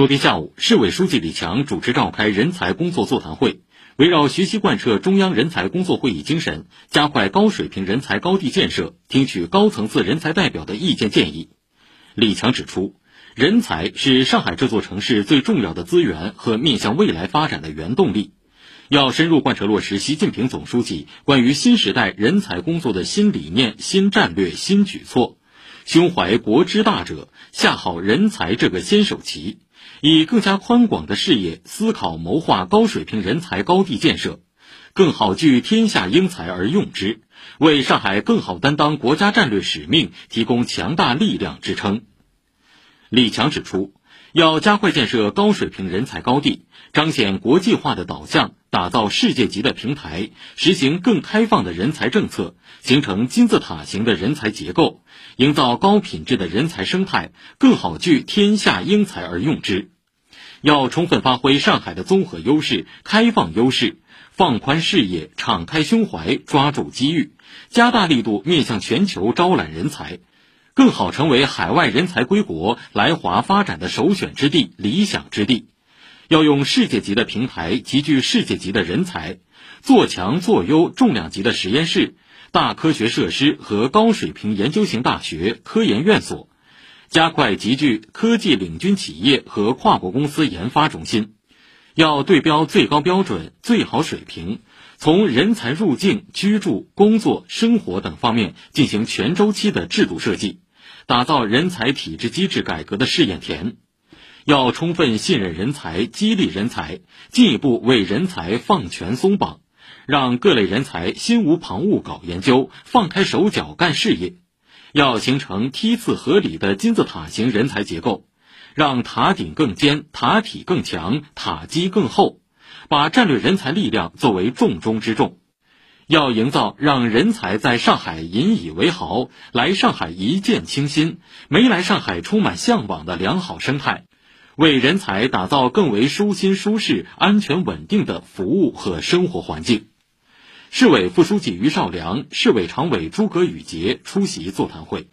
昨天下午，市委书记李强主持召开人才工作座谈会，围绕学习贯彻中央人才工作会议精神，加快高水平人才高地建设，听取高层次人才代表的意见建议。李强指出，人才是上海这座城市最重要的资源和面向未来发展的原动力，要深入贯彻落实习近平总书记关于新时代人才工作的新理念、新战略、新举措，胸怀国之大者，下好人才这个先手棋。以更加宽广的视野思考谋划高水平人才高地建设，更好聚天下英才而用之，为上海更好担当国家战略使命提供强大力量支撑。李强指出，要加快建设高水平人才高地，彰显国际化的导向，打造世界级的平台，实行更开放的人才政策，形成金字塔型的人才结构，营造高品质的人才生态，更好聚天下英才而用之。要充分发挥上海的综合优势、开放优势，放宽视野，敞开胸怀，抓住机遇，加大力度面向全球招揽人才。更好成为海外人才归国、来华发展的首选之地、理想之地。要用世界级的平台集聚世界级的人才，做强做优重量级的实验室、大科学设施和高水平研究型大学、科研院所，加快集聚科技领军企业和跨国公司研发中心。要对标最高标准、最好水平，从人才入境、居住、工作、生活等方面进行全周期的制度设计。打造人才体制机制改革的试验田，要充分信任人才、激励人才，进一步为人才放权松绑，让各类人才心无旁骛搞研究，放开手脚干事业。要形成梯次合理的金字塔型人才结构，让塔顶更尖、塔体更强、塔基更厚，把战略人才力量作为重中之重。要营造让人才在上海引以为豪、来上海一见倾心、没来上海充满向往的良好生态，为人才打造更为舒心、舒适、安全、稳定的服务和生活环境。市委副书记于绍良、市委常委诸葛宇杰出席座谈会。